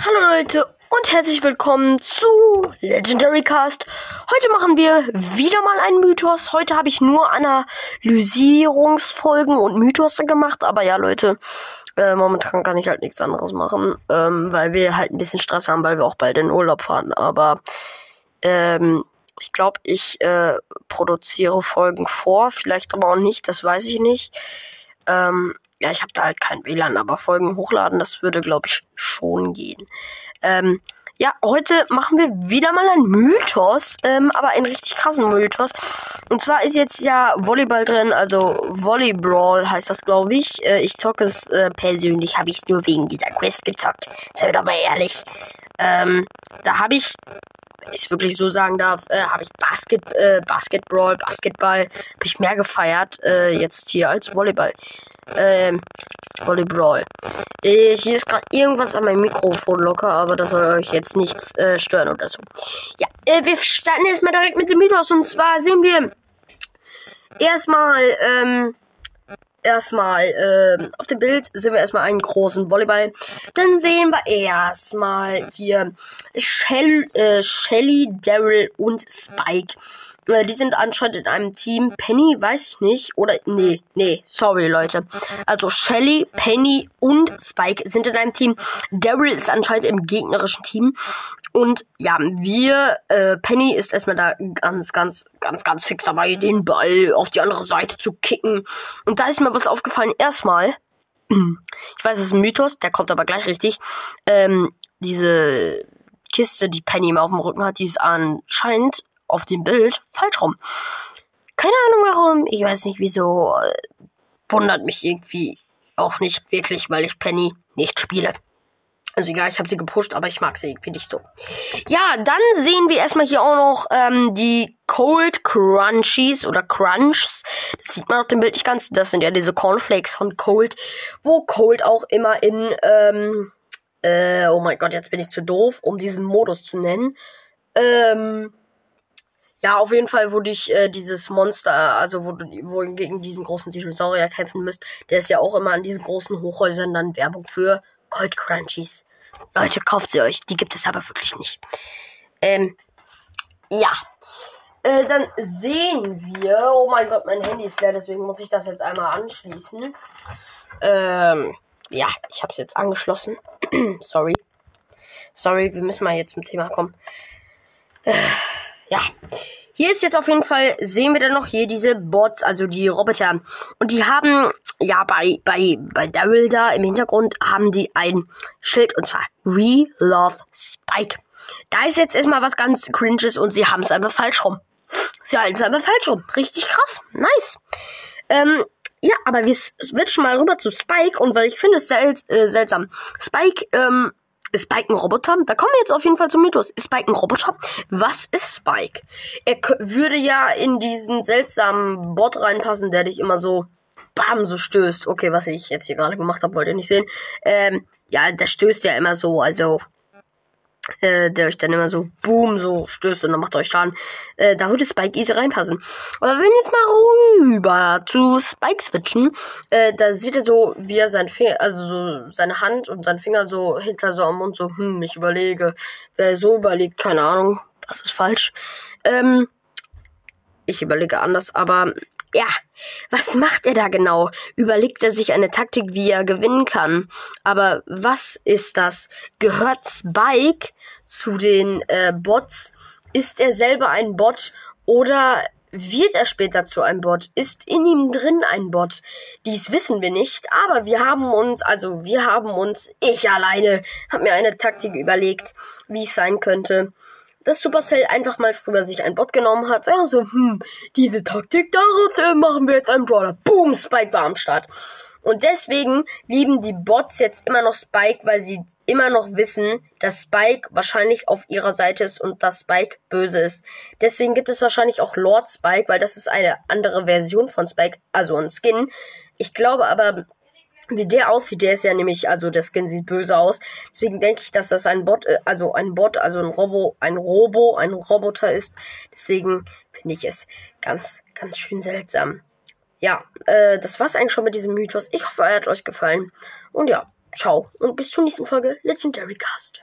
Hallo Leute und herzlich willkommen zu Legendary Cast. Heute machen wir wieder mal einen Mythos. Heute habe ich nur Analysierungsfolgen und Mythos gemacht, aber ja Leute, äh, momentan kann ich halt nichts anderes machen, ähm, weil wir halt ein bisschen Stress haben, weil wir auch bald in Urlaub fahren. Aber ähm, ich glaube, ich äh, produziere Folgen vor, vielleicht aber auch nicht, das weiß ich nicht. Ähm, ja, ich habe da halt kein WLAN, aber Folgen hochladen, das würde, glaube ich, schon gehen. Ähm, ja, heute machen wir wieder mal einen Mythos, ähm, aber einen richtig krassen Mythos. Und zwar ist jetzt ja Volleyball drin, also Volleyball heißt das, glaube ich. Äh, ich zocke es äh, persönlich, habe ich es nur wegen dieser Quest gezockt. Seid doch mal ehrlich. Ähm, da habe ich, wenn ich es wirklich so sagen darf, äh, habe ich Basket, äh, Basketball, Basketball, habe ich mehr gefeiert äh, jetzt hier als Volleyball. Ähm, Volleyball. Äh, hier ist gerade irgendwas an meinem Mikrofon locker, aber das soll euch jetzt nichts äh, stören oder so. Ja, äh, wir starten erstmal direkt mit dem Mythos und zwar sehen wir erstmal, ähm, erstmal, äh, auf dem Bild sehen wir erstmal einen großen Volleyball. Dann sehen wir erstmal hier Shell, äh, Shelly, Daryl und Spike. Äh, die sind anscheinend in einem Team. Penny weiß ich nicht. Oder, nee, nee, sorry, Leute. Also Shelly, Penny und Spike sind in einem Team. Daryl ist anscheinend im gegnerischen Team. Und ja, wir, äh, Penny ist erstmal da ganz, ganz, ganz, ganz fix dabei, den Ball auf die andere Seite zu kicken. Und da ist mir was aufgefallen. Erstmal, ich weiß, es ist ein Mythos, der kommt aber gleich richtig. Ähm, diese Kiste, die Penny immer auf dem Rücken hat, die ist anscheinend auf dem Bild falsch rum. Keine Ahnung warum, ich weiß nicht wieso. Wundert mich irgendwie auch nicht wirklich, weil ich Penny nicht spiele. Also ja, ich habe sie gepusht, aber ich mag sie irgendwie nicht so. Ja, dann sehen wir erstmal hier auch noch ähm, die Cold Crunchies oder Crunchs. Das sieht man auf dem Bild nicht ganz. Das sind ja diese Cornflakes von Cold, wo Cold auch immer in, ähm, äh, oh mein Gott, jetzt bin ich zu doof, um diesen Modus zu nennen. Ähm, ja, auf jeden Fall, wo dich äh, dieses Monster, also wo du wo gegen diesen großen Dinosaurier kämpfen müsst, der ist ja auch immer an diesen großen Hochhäusern dann Werbung für Cold Crunchies. Leute, kauft sie euch. Die gibt es aber wirklich nicht. Ähm, ja. Äh, dann sehen wir. Oh mein Gott, mein Handy ist leer, deswegen muss ich das jetzt einmal anschließen. Ähm, ja, ich habe es jetzt angeschlossen. Sorry. Sorry, wir müssen mal jetzt zum Thema kommen. Äh, ja. Hier ist jetzt auf jeden Fall, sehen wir dann noch hier diese Bots, also die Roboter. Und die haben, ja, bei, bei, bei Daryl da im Hintergrund haben die ein Schild und zwar We Love Spike. Da ist jetzt erstmal was ganz Cringes und sie haben es einfach falsch rum. Sie halten es einfach falsch rum. Richtig krass. Nice. Ähm, ja, aber wir switchen mal rüber zu Spike und weil ich finde es sel äh, seltsam. Spike, ähm, ist Spike ein Roboter? Da kommen wir jetzt auf jeden Fall zum Mythos. Ist Spike ein Roboter? Was ist Spike? Er würde ja in diesen seltsamen Bot reinpassen, der dich immer so bam so stößt. Okay, was ich jetzt hier gerade gemacht habe, wollt ihr nicht sehen. Ähm, ja, der stößt ja immer so, also äh, der euch dann immer so boom so stößt und dann macht euch Schaden. Äh, da würde Spike easy reinpassen. Aber wenn wir jetzt mal rüber zu Spike switchen, äh, da sieht er so, wie er sein Finger, also so seine Hand und sein Finger so hinter so am Mund so, hm, ich überlege. Wer so überlegt, keine Ahnung, was ist falsch. Ähm, ich überlege anders, aber ja, was macht er da genau? Überlegt er sich eine Taktik, wie er gewinnen kann? Aber was ist das? Gehört Spike zu den äh, Bots? Ist er selber ein Bot oder wird er später zu einem Bot? Ist in ihm drin ein Bot? Dies wissen wir nicht, aber wir haben uns, also wir haben uns, ich alleine, habe mir eine Taktik überlegt, wie es sein könnte dass Supercell einfach mal früher sich ein Bot genommen hat. Also, hm, diese Taktik, daraus äh, machen wir jetzt einen Brawler. Boom, Spike war am Start. Und deswegen lieben die Bots jetzt immer noch Spike, weil sie immer noch wissen, dass Spike wahrscheinlich auf ihrer Seite ist und dass Spike böse ist. Deswegen gibt es wahrscheinlich auch Lord Spike, weil das ist eine andere Version von Spike, also ein Skin. Ich glaube aber, wie der aussieht, der ist ja nämlich, also der Skin sieht böse aus. Deswegen denke ich, dass das ein Bot, äh, also ein Bot, also ein Robo, ein Robo, ein Roboter ist. Deswegen finde ich es ganz, ganz schön seltsam. Ja, äh, das war's eigentlich schon mit diesem Mythos. Ich hoffe, er hat euch gefallen. Und ja, ciao und bis zur nächsten Folge Legendary Cast.